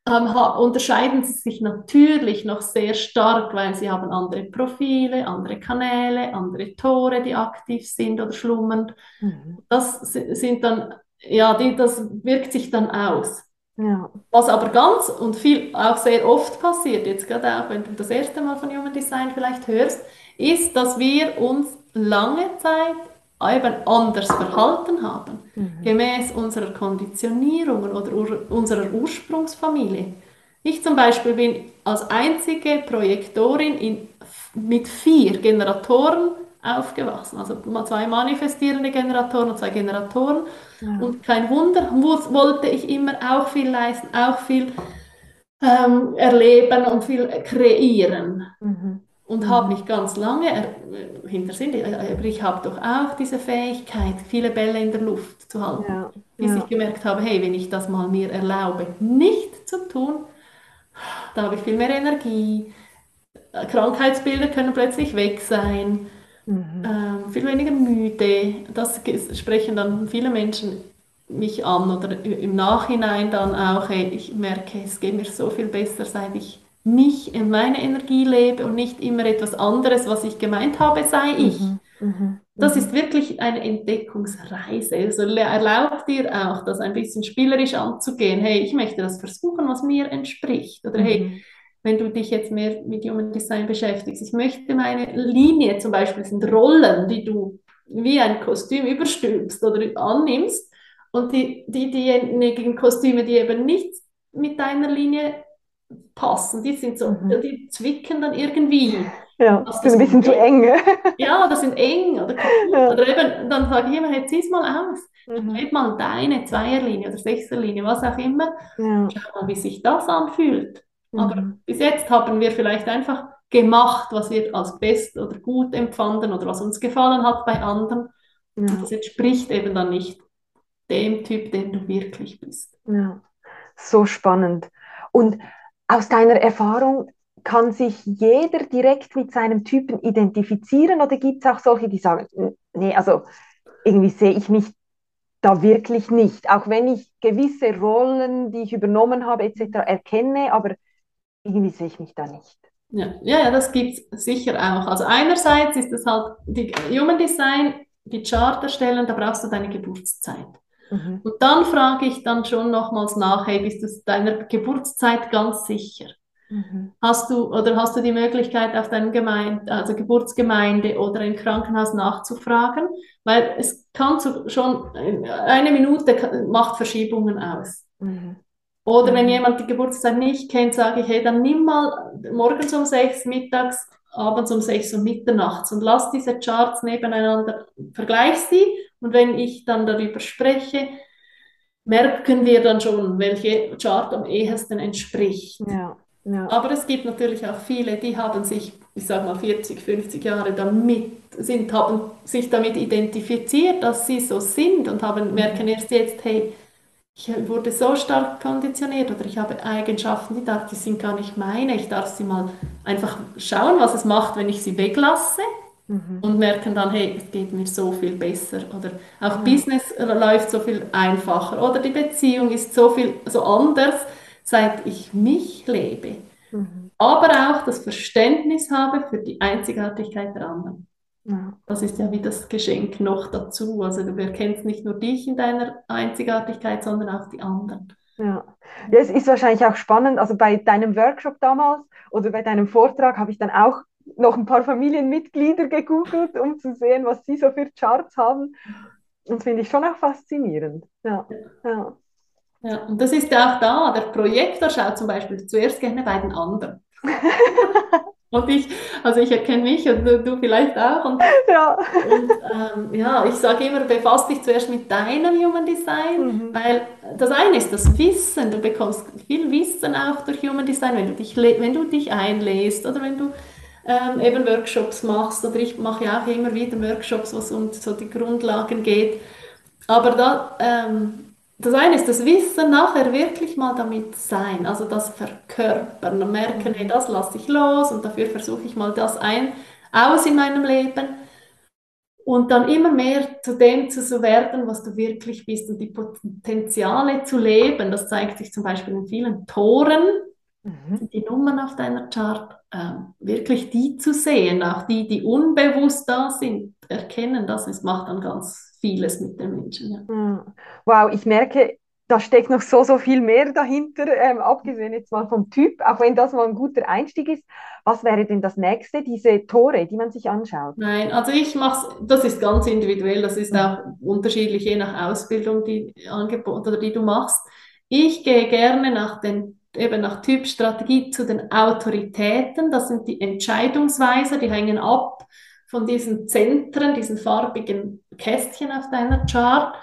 ähm, unterscheiden sie sich natürlich noch sehr stark, weil sie haben andere Profile, andere Kanäle, andere Tore, die aktiv sind oder schlummern. Mhm. Das sind dann, ja, die, das wirkt sich dann aus. Ja. Was aber ganz und viel auch sehr oft passiert, jetzt gerade auch wenn du das erste Mal von Human Design vielleicht hörst, ist, dass wir uns lange Zeit eben anders verhalten haben, mhm. gemäß unserer Konditionierungen oder ur unserer Ursprungsfamilie. Ich zum Beispiel bin als einzige Projektorin in, mit vier Generatoren aufgewachsen. Also zwei manifestierende Generatoren und zwei Generatoren. Ja. Und kein Wunder, wollte ich immer auch viel leisten, auch viel ähm, erleben und viel kreieren. Mhm und mhm. habe mich ganz lange äh, hinter äh, aber ich habe doch auch diese Fähigkeit, viele Bälle in der Luft zu halten, ja, bis ja. ich gemerkt habe, hey, wenn ich das mal mir erlaube, nicht zu tun, da habe ich viel mehr Energie, Krankheitsbilder können plötzlich weg sein, mhm. ähm, viel weniger müde, das sprechen dann viele Menschen mich an oder im Nachhinein dann auch, hey, ich merke, es geht mir so viel besser, seit ich mich in meine Energie lebe und nicht immer etwas anderes, was ich gemeint habe, sei ich. Mhm. Mhm. Das ist wirklich eine Entdeckungsreise. Also erlaubt dir auch, das ein bisschen spielerisch anzugehen. Hey, ich möchte das versuchen, was mir entspricht. Oder mhm. hey, wenn du dich jetzt mehr mit Human Design beschäftigst, ich möchte meine Linie zum Beispiel sind Rollen, die du wie ein Kostüm überstülpst oder annimmst und die, die, diejenigen Kostüme, die eben nicht mit deiner Linie passen. Die sind so, mhm. die zwicken dann irgendwie. Ja, das ist ein bisschen zu eng. ja, das sind eng. Oder, ja. oder eben, dann sage ich immer, hey, zieh es mal aus. Mhm. Wähl mal deine Zweierlinie oder Sechserlinie, was auch immer. Ja. Schau mal, wie sich das anfühlt. Mhm. Aber bis jetzt haben wir vielleicht einfach gemacht, was wir als best oder gut empfanden oder was uns gefallen hat bei anderen. Ja. Das entspricht eben dann nicht dem Typ, den du wirklich bist. Ja, so spannend. Und aus deiner Erfahrung, kann sich jeder direkt mit seinem Typen identifizieren oder gibt es auch solche, die sagen, nee, also irgendwie sehe ich mich da wirklich nicht, auch wenn ich gewisse Rollen, die ich übernommen habe etc. erkenne, aber irgendwie sehe ich mich da nicht. Ja, ja, das gibt es sicher auch. Also einerseits ist es halt die Human Design, die Chart erstellen, da brauchst du deine Geburtszeit. Mhm. Und dann frage ich dann schon nochmals nach, hey, bist du deiner Geburtszeit ganz sicher? Mhm. Hast du oder hast du die Möglichkeit, auf deinem Gemeinde, also Geburtsgemeinde oder im Krankenhaus nachzufragen? Weil es kann so, schon eine Minute macht Verschiebungen aus. Mhm. Oder wenn jemand die Geburtszeit nicht kennt, sage ich, hey, dann nimm mal morgens um sechs, mittags, abends um sechs und mitternachts und lass diese Charts nebeneinander, vergleich sie und wenn ich dann darüber spreche, merken wir dann schon, welche Chart am ehesten entspricht. Ja, ja. Aber es gibt natürlich auch viele, die haben sich, ich sage mal 40, 50 Jahre damit, sind, haben sich damit identifiziert, dass sie so sind und haben, merken erst jetzt, hey, ich wurde so stark konditioniert oder ich habe Eigenschaften, die, darf, die sind gar nicht meine. Ich darf sie mal einfach schauen, was es macht, wenn ich sie weglasse mhm. und merken dann, hey, es geht mir so viel besser oder auch mhm. Business läuft so viel einfacher oder die Beziehung ist so viel so anders, seit ich mich lebe. Mhm. Aber auch das Verständnis habe für die Einzigartigkeit der anderen. Ja. Das ist ja wie das Geschenk noch dazu. Also du erkennst nicht nur dich in deiner Einzigartigkeit, sondern auch die anderen. Ja. ja, es ist wahrscheinlich auch spannend. Also bei deinem Workshop damals oder bei deinem Vortrag habe ich dann auch noch ein paar Familienmitglieder gegoogelt, um zu sehen, was sie so für Charts haben. Und das finde ich schon auch faszinierend. Ja. ja. Ja, und das ist ja auch da. Der Projektor schaut zum Beispiel zuerst gerne bei den anderen. [laughs] und ich, also ich erkenne mich und du, du vielleicht auch. Und, ja, und, ähm, ja ich sage immer, befass dich zuerst mit deinem Human Design, mhm. weil das eine ist das Wissen. Du bekommst viel Wissen auch durch Human Design, wenn du dich, wenn du dich einlässt oder wenn du ähm, eben Workshops machst. Oder ich mache ja auch immer wieder Workshops, was um so die Grundlagen geht. Aber da, ähm, das eine ist das Wissen, nachher wirklich mal damit sein, also das Verkörpern und merken, hey, das lasse ich los und dafür versuche ich mal das ein, aus in meinem Leben. und dann immer mehr zu dem zu werden, was du wirklich bist und die Potenziale zu leben. Das zeigt sich zum Beispiel in vielen Toren, mhm. die Nummern auf deiner Chart, äh, wirklich die zu sehen, auch die, die unbewusst da sind, erkennen das, es macht dann ganz vieles mit den Menschen. Ja. Mhm. Wow, ich merke, da steckt noch so, so viel mehr dahinter, ähm, abgesehen jetzt mal vom Typ, auch wenn das mal ein guter Einstieg ist. Was wäre denn das nächste, diese Tore, die man sich anschaut? Nein, also ich mache es, das ist ganz individuell, das ist auch unterschiedlich, je nach Ausbildung, die angeboten oder die du machst. Ich gehe gerne nach den eben nach Typstrategie zu den Autoritäten, das sind die Entscheidungsweiser, die hängen ab von diesen Zentren, diesen farbigen Kästchen auf deiner Chart.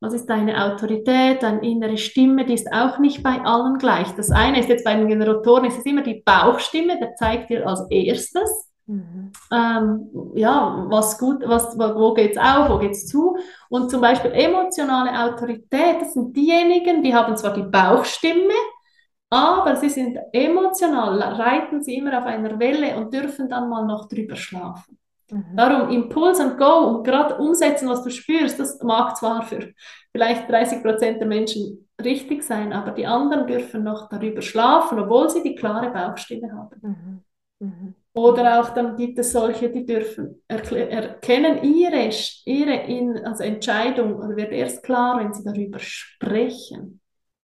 Was ist deine Autorität, deine innere Stimme? Die ist auch nicht bei allen gleich. Das eine ist jetzt bei den Generatoren, ist es immer die Bauchstimme, der zeigt dir als erstes, mhm. ähm, ja, was gut, was, wo geht es auf, wo geht es zu. Und zum Beispiel emotionale Autorität, das sind diejenigen, die haben zwar die Bauchstimme, aber sie sind emotional, reiten sie immer auf einer Welle und dürfen dann mal noch drüber schlafen. Mhm. Darum Impuls und Go und gerade umsetzen, was du spürst, das mag zwar für vielleicht 30 Prozent der Menschen richtig sein, aber die anderen dürfen noch darüber schlafen, obwohl sie die klare Bauchstimme haben. Mhm. Mhm. Oder auch dann gibt es solche, die dürfen erkennen ihre, ihre in, also Entscheidung oder wird erst klar, wenn sie darüber sprechen.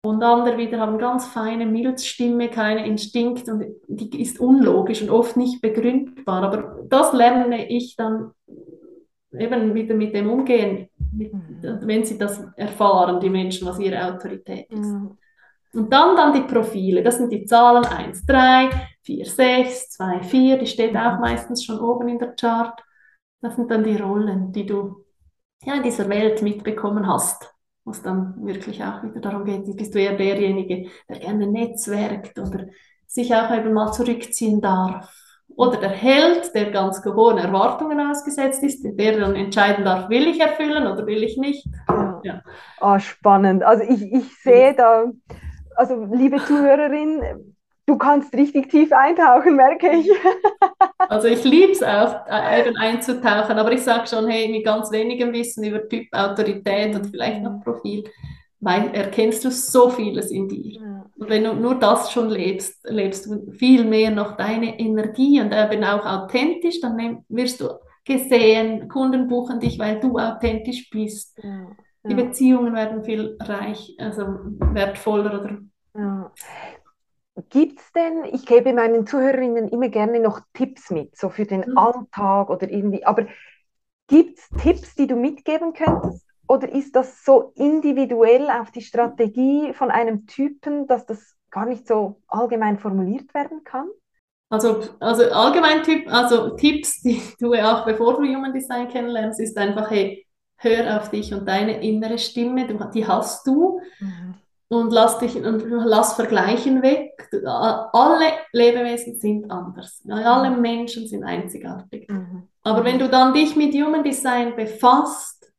Und andere wieder haben ganz feine Milzstimme, keine Instinkt und die ist unlogisch und oft nicht begründbar. Aber das lerne ich dann eben wieder mit dem umgehen, mit, mhm. wenn sie das erfahren, die Menschen, was ihre Autorität ist. Mhm. Und dann, dann die Profile, das sind die Zahlen 1, 3, 4, 6, 2, 4, die steht auch mhm. meistens schon oben in der Chart. Das sind dann die Rollen, die du ja, in dieser Welt mitbekommen hast wo es dann wirklich auch wieder darum geht, bist du eher derjenige, der gerne netzwerkt oder sich auch eben mal zurückziehen darf. Oder der Held, der ganz hohen Erwartungen ausgesetzt ist, der dann entscheiden darf, will ich erfüllen oder will ich nicht. Ja. ja. Oh, spannend. Also ich, ich sehe da, also liebe Zuhörerin, du kannst richtig tief eintauchen, merke ich. [laughs] Also ich liebe es auch, äh, eben einzutauchen, aber ich sage schon, hey, mit ganz wenigem Wissen über Typ, Autorität und vielleicht noch Profil, weil erkennst du so vieles in dir. Ja. Und wenn du nur das schon lebst, lebst du viel mehr noch deine Energie und eben auch authentisch, dann wirst du gesehen, Kunden buchen dich, weil du authentisch bist. Ja. Ja. Die Beziehungen werden viel reich, also wertvoller oder ja. Gibt es denn, ich gebe meinen Zuhörerinnen immer gerne noch Tipps mit, so für den mhm. Alltag oder irgendwie, aber gibt es Tipps, die du mitgeben könntest? Oder ist das so individuell auf die Strategie von einem Typen, dass das gar nicht so allgemein formuliert werden kann? Also, also allgemein Typ, also Tipps, die [laughs] du auch bevor du Human Design kennenlernst, ist einfach, hey, hör auf dich und deine innere Stimme, die hast du. Mhm und lass dich und lass Vergleichen weg. Alle Lebewesen sind anders. Alle mhm. Menschen sind einzigartig. Mhm. Aber wenn du dann dich mit Human Design befasst,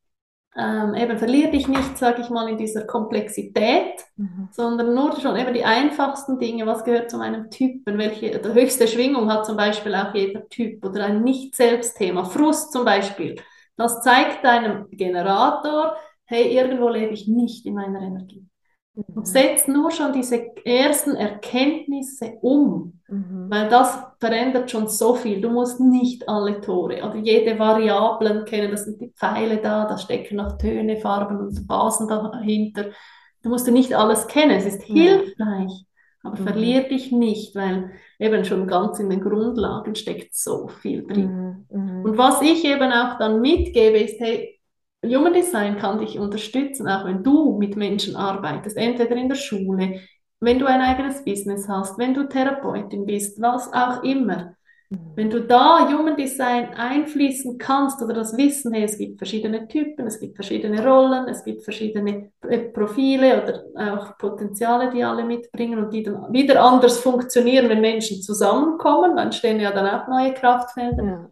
ähm, eben verlier dich nicht, sage ich mal, in dieser Komplexität, mhm. sondern nur schon eben die einfachsten Dinge, was gehört zu meinem Typen, welche höchste Schwingung hat zum Beispiel auch jeder Typ oder ein Nicht-Selbst-Thema, Frust zum Beispiel. Das zeigt deinem Generator, hey, irgendwo lebe ich nicht in meiner Energie. Und setz nur schon diese ersten Erkenntnisse um, mhm. weil das verändert schon so viel. Du musst nicht alle Tore oder jede Variablen kennen. Das sind die Pfeile da, da stecken noch Töne, Farben und Basen dahinter. Du musst nicht alles kennen. Es ist hilfreich, aber mhm. verlier dich nicht, weil eben schon ganz in den Grundlagen steckt so viel drin. Mhm. mhm. Und was ich eben auch dann mitgebe, ist, hey, Human Design kann dich unterstützen, auch wenn du mit Menschen arbeitest, entweder in der Schule, wenn du ein eigenes Business hast, wenn du Therapeutin bist, was auch immer. Mhm. Wenn du da Human Design einfließen kannst oder das Wissen, hey, es gibt verschiedene Typen, es gibt verschiedene Rollen, es gibt verschiedene äh, Profile oder auch Potenziale, die alle mitbringen und die dann wieder anders funktionieren, wenn Menschen zusammenkommen, dann stehen ja dann auch neue Kraftfelder. Ja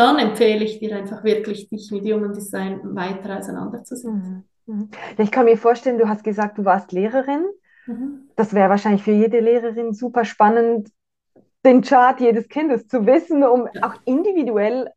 dann empfehle ich dir einfach wirklich, dich mit Human Design weiter auseinanderzusetzen. Mhm. mhm. Ich kann mir vorstellen, du hast gesagt, du warst Lehrerin. Mhm. Das wäre wahrscheinlich für jede Lehrerin super spannend, den Chart jedes Kindes zu wissen, um auch individuell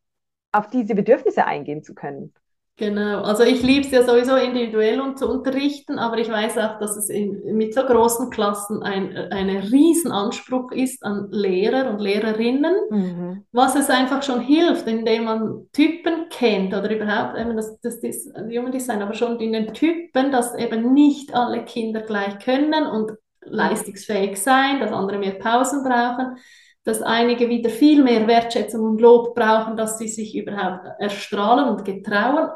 auf diese Bedürfnisse eingehen zu können. Genau, also ich liebe es ja sowieso individuell und zu unterrichten, aber ich weiß auch, dass es in, mit so großen Klassen ein ein Riesenanspruch ist an Lehrer und Lehrerinnen, mhm. was es einfach schon hilft, indem man Typen kennt oder überhaupt eben das, das, das Human Design, aber schon in den Typen, dass eben nicht alle Kinder gleich können und leistungsfähig sein, dass andere mehr Pausen brauchen dass einige wieder viel mehr Wertschätzung und Lob brauchen, dass sie sich überhaupt erstrahlen und getrauen.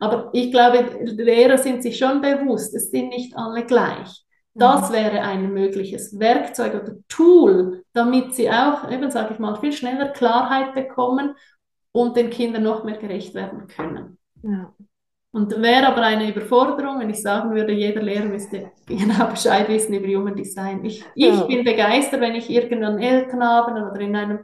Aber ich glaube, Lehrer sind sich schon bewusst, es sind nicht alle gleich. Das mhm. wäre ein mögliches Werkzeug oder Tool, damit sie auch, eben sage ich mal, viel schneller Klarheit bekommen und den Kindern noch mehr gerecht werden können. Ja. Und wäre aber eine Überforderung, wenn ich sagen würde, jeder Lehrer müsste genau [laughs] Bescheid wissen über Human Design. Ich, ich ja. bin begeistert, wenn ich irgendwann Elternabend oder in einem,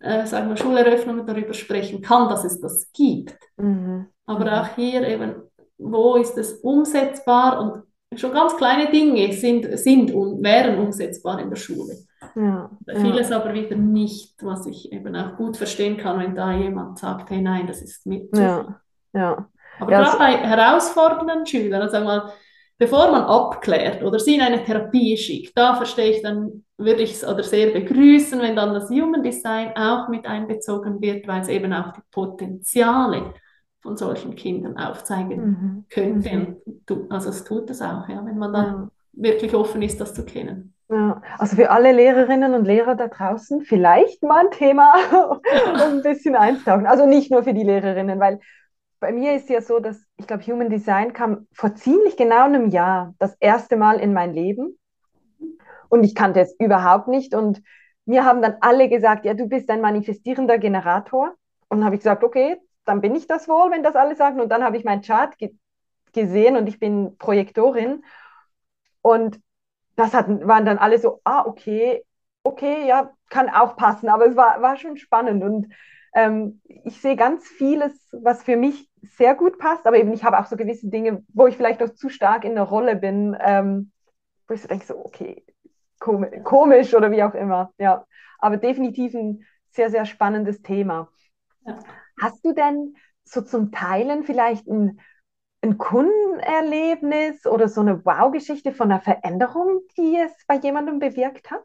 äh, sagen wir, Schuleröffnung darüber sprechen kann, dass es das gibt. Mhm. Aber mhm. auch hier eben, wo ist es umsetzbar und schon ganz kleine Dinge sind, sind und wären umsetzbar in der Schule. Ja, Vieles ja. aber wieder nicht, was ich eben auch gut verstehen kann, wenn da jemand sagt, hey nein, das ist mit. Ja, ja. Aber gerade bei herausfordernden Schülern, also mal, bevor man abklärt oder sie in eine Therapie schickt, da verstehe ich dann, würde ich es oder sehr begrüßen, wenn dann das Human Design auch mit einbezogen wird, weil es eben auch die Potenziale von solchen Kindern aufzeigen mhm. könnte. Mhm. Also es tut es auch, ja, wenn man dann ja. wirklich offen ist, das zu kennen. Ja, also für alle Lehrerinnen und Lehrer da draußen vielleicht mal ein Thema, [laughs] [laughs] um ein bisschen einzutauchen. Also nicht nur für die Lehrerinnen, weil bei mir ist ja so, dass ich glaube, Human Design kam vor ziemlich genau einem Jahr das erste Mal in mein Leben. Und ich kannte es überhaupt nicht. Und mir haben dann alle gesagt, ja, du bist ein manifestierender Generator. Und habe ich gesagt, okay, dann bin ich das wohl, wenn das alle sagen. Und dann habe ich meinen Chart ge gesehen und ich bin Projektorin. Und das hatten, waren dann alle so, ah, okay, okay, ja, kann auch passen. Aber es war, war schon spannend. Und ähm, ich sehe ganz vieles, was für mich sehr gut passt, aber eben ich habe auch so gewisse Dinge, wo ich vielleicht noch zu stark in der Rolle bin, ähm, wo ich so denke, so, okay, komisch oder wie auch immer. Ja, aber definitiv ein sehr, sehr spannendes Thema. Ja. Hast du denn so zum Teilen vielleicht ein, ein Kundenerlebnis oder so eine Wow-Geschichte von einer Veränderung, die es bei jemandem bewirkt hat?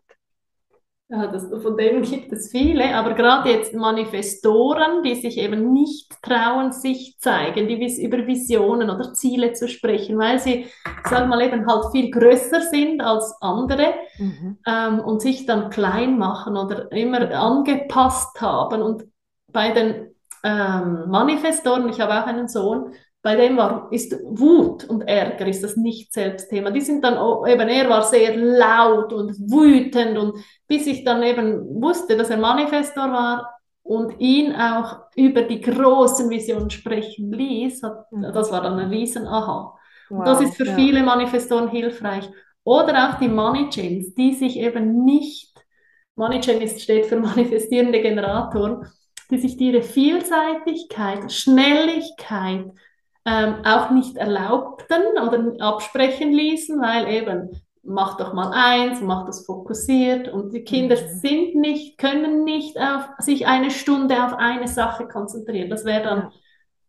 Ja, das, von denen gibt es viele, aber gerade jetzt Manifestoren, die sich eben nicht trauen, sich zeigen, die über Visionen oder Ziele zu sprechen, weil sie, wir mal, eben halt viel größer sind als andere mhm. ähm, und sich dann klein machen oder immer angepasst haben. Und bei den ähm, Manifestoren, ich habe auch einen Sohn, bei dem war, ist Wut und Ärger ist das nicht Selbstthema. Die sind dann eben, er war sehr laut und wütend und bis ich dann eben wusste, dass er Manifestor war und ihn auch über die großen Visionen sprechen ließ, hat, mhm. das war dann ein riesen Aha. Wow, das ist für ja. viele Manifestoren hilfreich. Oder auch die Money Chains, die sich eben nicht, Money Chain steht für manifestierende Generatoren, die sich ihre Vielseitigkeit, Schnelligkeit, ähm, auch nicht erlaubten oder absprechen ließen, weil eben mach doch mal eins, mach das fokussiert und die Kinder mhm. sind nicht, können nicht auf sich eine Stunde auf eine Sache konzentrieren. Das wäre dann,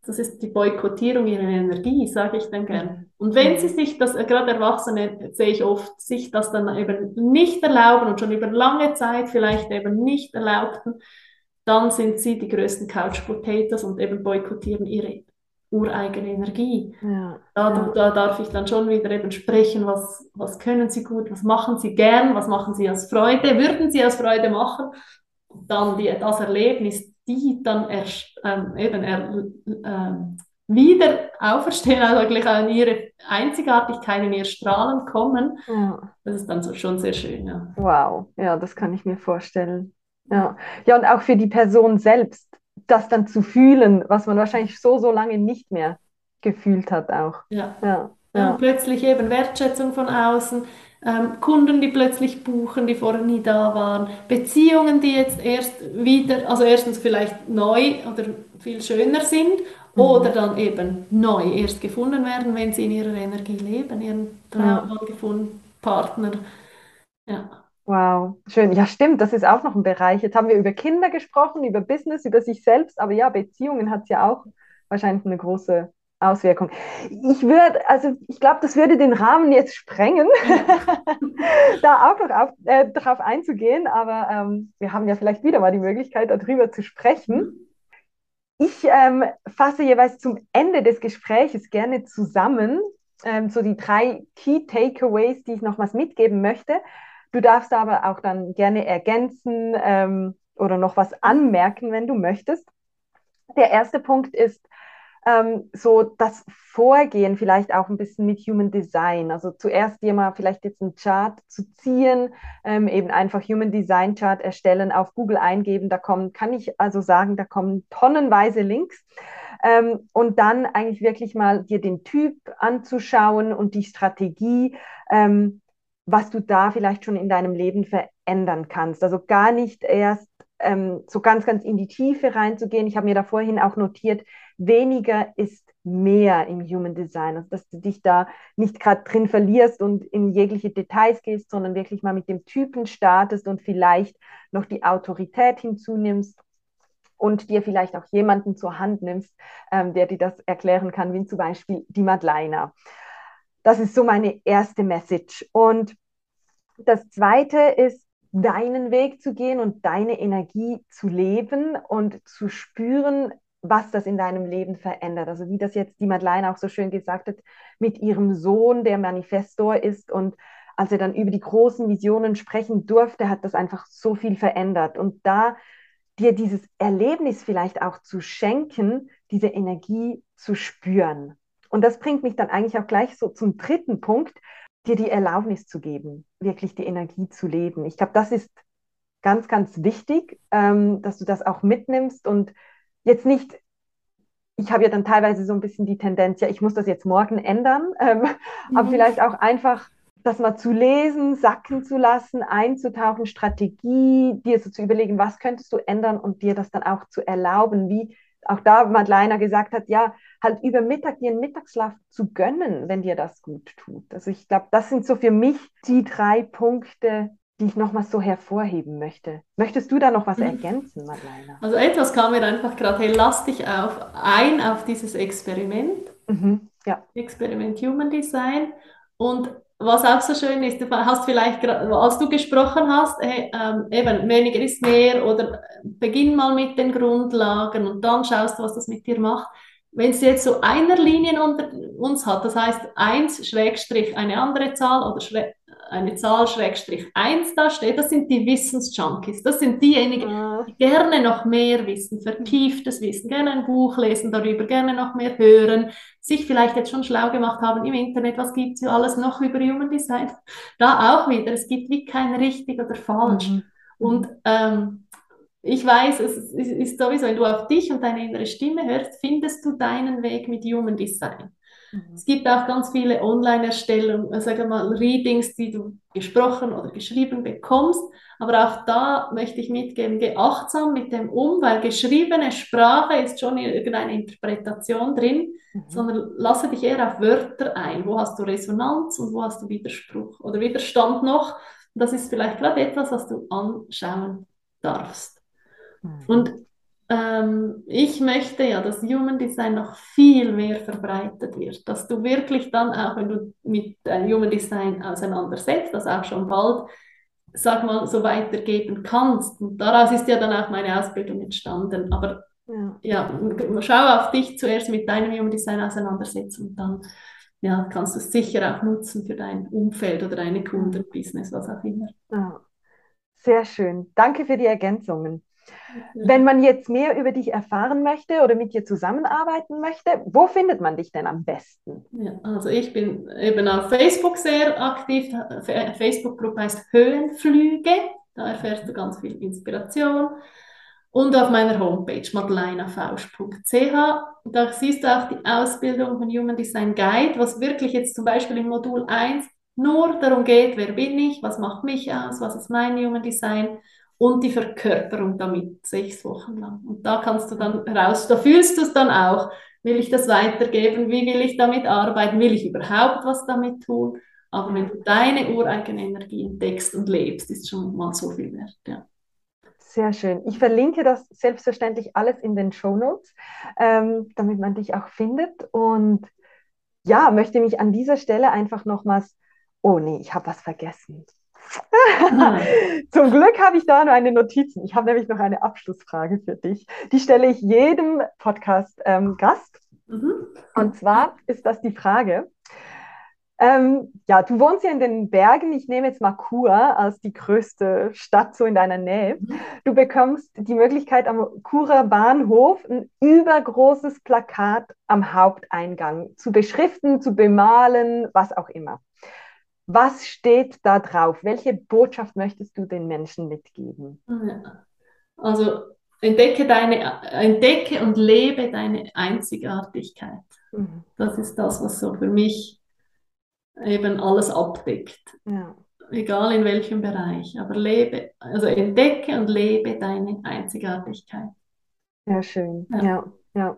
das ist die Boykottierung ihrer Energie, sage ich dann gern. Mhm. Und wenn mhm. sie sich das, gerade Erwachsene sehe ich oft, sich das dann eben nicht erlauben und schon über lange Zeit vielleicht eben nicht erlaubten, dann sind sie die größten Couch Potatoes und eben boykottieren ihre ureigene Energie. Ja, da, da, darf ich dann schon wieder eben sprechen, was, was können Sie gut, was machen Sie gern, was machen Sie aus Freude, würden Sie aus Freude machen. Dann die, das Erlebnis, die dann erst ähm, eben er, ähm, wieder auferstehen, also eigentlich an ihre Einzigartigkeit, in ihr Strahlen kommen. Ja. Das ist dann so, schon sehr schön. Ja. Wow, ja, das kann ich mir vorstellen. Ja. ja, und auch für die Person selbst das dann zu fühlen, was man wahrscheinlich so, so lange nicht mehr gefühlt hat auch. Ja. ja, ja. plötzlich eben Wertschätzung von außen, ähm, Kunden, die plötzlich buchen, die vorher nie da waren, Beziehungen, die jetzt erst wieder, also erstens vielleicht neu oder viel schöner sind mhm. oder dann eben neu erst gefunden werden, wenn sie in ihrer Energie leben, ihren Traum ja. gefunden, Partner. Ja. Wow, schön. Ja, stimmt, das ist auch noch ein Bereich. Jetzt haben wir über Kinder gesprochen, über Business, über sich selbst, aber ja, Beziehungen hat es ja auch wahrscheinlich eine große Auswirkung. Ich würde, also ich glaube, das würde den Rahmen jetzt sprengen, [laughs] da auch noch auf, äh, darauf einzugehen, aber ähm, wir haben ja vielleicht wieder mal die Möglichkeit, darüber zu sprechen. Ich ähm, fasse jeweils zum Ende des Gesprächs gerne zusammen, ähm, so die drei Key Takeaways, die ich nochmals mitgeben möchte. Du darfst aber auch dann gerne ergänzen ähm, oder noch was anmerken, wenn du möchtest. Der erste Punkt ist ähm, so das Vorgehen vielleicht auch ein bisschen mit Human Design. Also zuerst dir mal vielleicht jetzt einen Chart zu ziehen, ähm, eben einfach Human Design Chart erstellen, auf Google eingeben. Da kommen, kann ich also sagen, da kommen tonnenweise Links. Ähm, und dann eigentlich wirklich mal dir den Typ anzuschauen und die Strategie, ähm, was du da vielleicht schon in deinem Leben verändern kannst. Also gar nicht erst ähm, so ganz, ganz in die Tiefe reinzugehen. Ich habe mir da vorhin auch notiert, weniger ist mehr im Human Design. Also dass du dich da nicht gerade drin verlierst und in jegliche Details gehst, sondern wirklich mal mit dem Typen startest und vielleicht noch die Autorität hinzunimmst und dir vielleicht auch jemanden zur Hand nimmst, ähm, der dir das erklären kann, wie zum Beispiel die Madeleine. Das ist so meine erste Message. Und das zweite ist, deinen Weg zu gehen und deine Energie zu leben und zu spüren, was das in deinem Leben verändert. Also wie das jetzt die Madeleine auch so schön gesagt hat, mit ihrem Sohn, der Manifestor ist und als er dann über die großen Visionen sprechen durfte, hat das einfach so viel verändert. Und da dir dieses Erlebnis vielleicht auch zu schenken, diese Energie zu spüren. Und das bringt mich dann eigentlich auch gleich so zum dritten Punkt, dir die Erlaubnis zu geben, wirklich die Energie zu leben. Ich glaube, das ist ganz, ganz wichtig, ähm, dass du das auch mitnimmst und jetzt nicht, ich habe ja dann teilweise so ein bisschen die Tendenz, ja, ich muss das jetzt morgen ändern, ähm, mhm. aber vielleicht auch einfach das mal zu lesen, sacken zu lassen, einzutauchen, Strategie, dir so zu überlegen, was könntest du ändern und dir das dann auch zu erlauben, wie auch da Madeleine gesagt hat, ja, halt über Mittag dir einen Mittagsschlaf zu gönnen, wenn dir das gut tut. Also ich glaube, das sind so für mich die drei Punkte, die ich nochmal so hervorheben möchte. Möchtest du da noch was mhm. ergänzen, Madeleine? Also etwas kam mir einfach gerade, hey, lass dich auf, ein auf dieses Experiment. Mhm, ja. Experiment Human Design. Und was auch so schön ist, du hast vielleicht, als du gesprochen hast, hey, ähm, eben weniger ist mehr oder beginn mal mit den Grundlagen und dann schaust du, was das mit dir macht. Wenn es jetzt so einer Linien unter uns hat, das heißt 1 Schrägstrich eine andere Zahl oder eine Zahl Schrägstrich 1 da steht, das sind die Wissensjunkies. Das sind diejenigen, ah. die gerne noch mehr wissen, vertieftes Wissen, gerne ein Buch lesen darüber, gerne noch mehr hören, sich vielleicht jetzt schon schlau gemacht haben im Internet, was gibt es alles noch über Human Design. Da auch wieder, es gibt wie kein richtig oder falsch. Mhm. Und ähm, ich weiß, es ist sowieso, wenn du auf dich und deine innere Stimme hörst, findest du deinen Weg mit Human Design. Mhm. Es gibt auch ganz viele Online-Erstellungen, äh, sage mal, Readings, die du gesprochen oder geschrieben bekommst. Aber auch da möchte ich mitgeben, geh achtsam mit dem um, weil geschriebene Sprache ist schon irgendeine Interpretation drin, mhm. sondern lasse dich eher auf Wörter ein. Wo hast du Resonanz und wo hast du Widerspruch oder Widerstand noch? Das ist vielleicht gerade etwas, was du anschauen darfst. Mhm. Und ähm, ich möchte ja, dass Human Design noch viel mehr verbreitet wird, dass du wirklich dann auch, wenn du mit äh, Human Design auseinandersetzt, das auch schon bald, sag mal, so weitergeben kannst. Und daraus ist ja dann auch meine Ausbildung entstanden. Aber ja, ja schau auf dich zuerst mit deinem Human Design auseinandersetzen und dann ja, kannst du es sicher auch nutzen für dein Umfeld oder deine Kundenbusiness, was auch immer. Ja. Sehr schön. Danke für die Ergänzungen. Wenn man jetzt mehr über dich erfahren möchte oder mit dir zusammenarbeiten möchte, wo findet man dich denn am besten? Ja, also ich bin eben auf Facebook sehr aktiv. Facebook-Gruppe heißt Höhenflüge. Da erfährst du ganz viel Inspiration. Und auf meiner Homepage madelinafausch.ch. Da siehst du auch die Ausbildung von Human Design Guide, was wirklich jetzt zum Beispiel im Modul 1 nur darum geht, wer bin ich, was macht mich aus, was ist mein Human Design und die Verkörperung damit sechs Wochen lang. Und da kannst du dann raus, da fühlst du es dann auch. Will ich das weitergeben? Wie will ich damit arbeiten? Will ich überhaupt was damit tun? Aber wenn du deine ureigene Energie entdeckst und lebst, ist schon mal so viel wert. Ja. Sehr schön. Ich verlinke das selbstverständlich alles in den Show Notes, ähm, damit man dich auch findet. Und ja, möchte mich an dieser Stelle einfach nochmals, oh nee, ich habe was vergessen. [laughs] Zum Glück habe ich da noch eine Notiz. Ich habe nämlich noch eine Abschlussfrage für dich. Die stelle ich jedem Podcast-Gast. Ähm, mhm. Und zwar ist das die Frage, ähm, ja, du wohnst ja in den Bergen. Ich nehme jetzt mal Chur als die größte Stadt so in deiner Nähe. Mhm. Du bekommst die Möglichkeit am Churer Bahnhof ein übergroßes Plakat am Haupteingang zu beschriften, zu bemalen, was auch immer. Was steht da drauf? Welche Botschaft möchtest du den Menschen mitgeben? Also entdecke deine, entdecke und lebe deine Einzigartigkeit. Mhm. Das ist das, was so für mich eben alles abdeckt. Ja. Egal in welchem Bereich, aber lebe, also entdecke und lebe deine Einzigartigkeit. Ja, schön. Ja, ja. ja.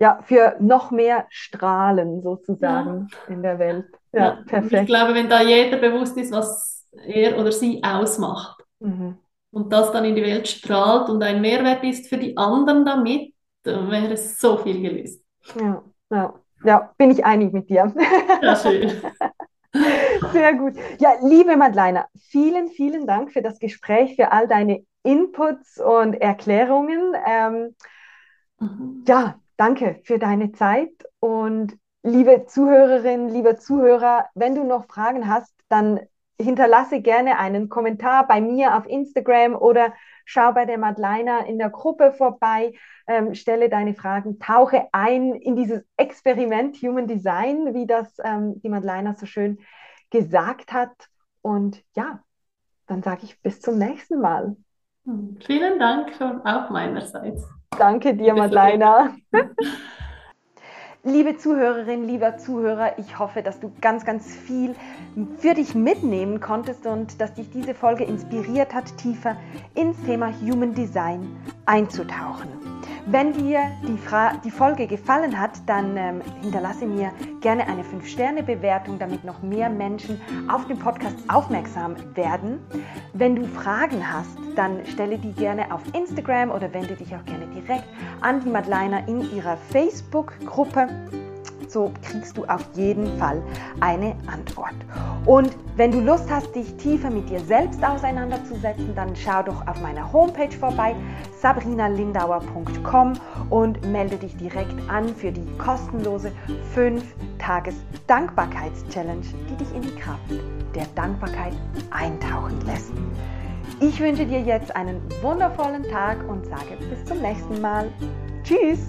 ja für noch mehr Strahlen sozusagen ja. in der Welt. Ja, perfekt. Ich glaube, wenn da jeder bewusst ist, was er oder sie ausmacht mhm. und das dann in die Welt strahlt und ein Mehrwert ist für die anderen damit, dann wäre es so viel gelöst. Ja, ja. ja bin ich einig mit dir. Ja, schön. [laughs] Sehr gut. Ja, liebe Madeleine, vielen, vielen Dank für das Gespräch, für all deine Inputs und Erklärungen. Ähm, mhm. Ja, danke für deine Zeit und liebe Zuhörerinnen, lieber Zuhörer, wenn du noch Fragen hast, dann hinterlasse gerne einen Kommentar bei mir auf Instagram oder schau bei der Madeleine in der Gruppe vorbei, ähm, stelle deine Fragen, tauche ein in dieses Experiment Human Design, wie das ähm, die Madeleine so schön gesagt hat. Und ja, dann sage ich bis zum nächsten Mal. Hm, vielen Dank schon auch meinerseits. Danke dir, Madeleine. [laughs] Liebe Zuhörerin, lieber Zuhörer, ich hoffe, dass du ganz, ganz viel für dich mitnehmen konntest und dass dich diese Folge inspiriert hat, tiefer ins Thema Human Design einzutauchen. Wenn dir die, Fra die Folge gefallen hat, dann ähm, hinterlasse mir gerne eine 5-Sterne-Bewertung, damit noch mehr Menschen auf den Podcast aufmerksam werden. Wenn du Fragen hast, dann stelle die gerne auf Instagram oder wende dich auch gerne direkt an die Madeleiner in ihrer Facebook-Gruppe so kriegst du auf jeden Fall eine Antwort. Und wenn du Lust hast, dich tiefer mit dir selbst auseinanderzusetzen, dann schau doch auf meiner Homepage vorbei, sabrinalindauer.com und melde dich direkt an für die kostenlose 5-Tages-Dankbarkeits-Challenge, die dich in die Kraft der Dankbarkeit eintauchen lässt. Ich wünsche dir jetzt einen wundervollen Tag und sage bis zum nächsten Mal. Tschüss!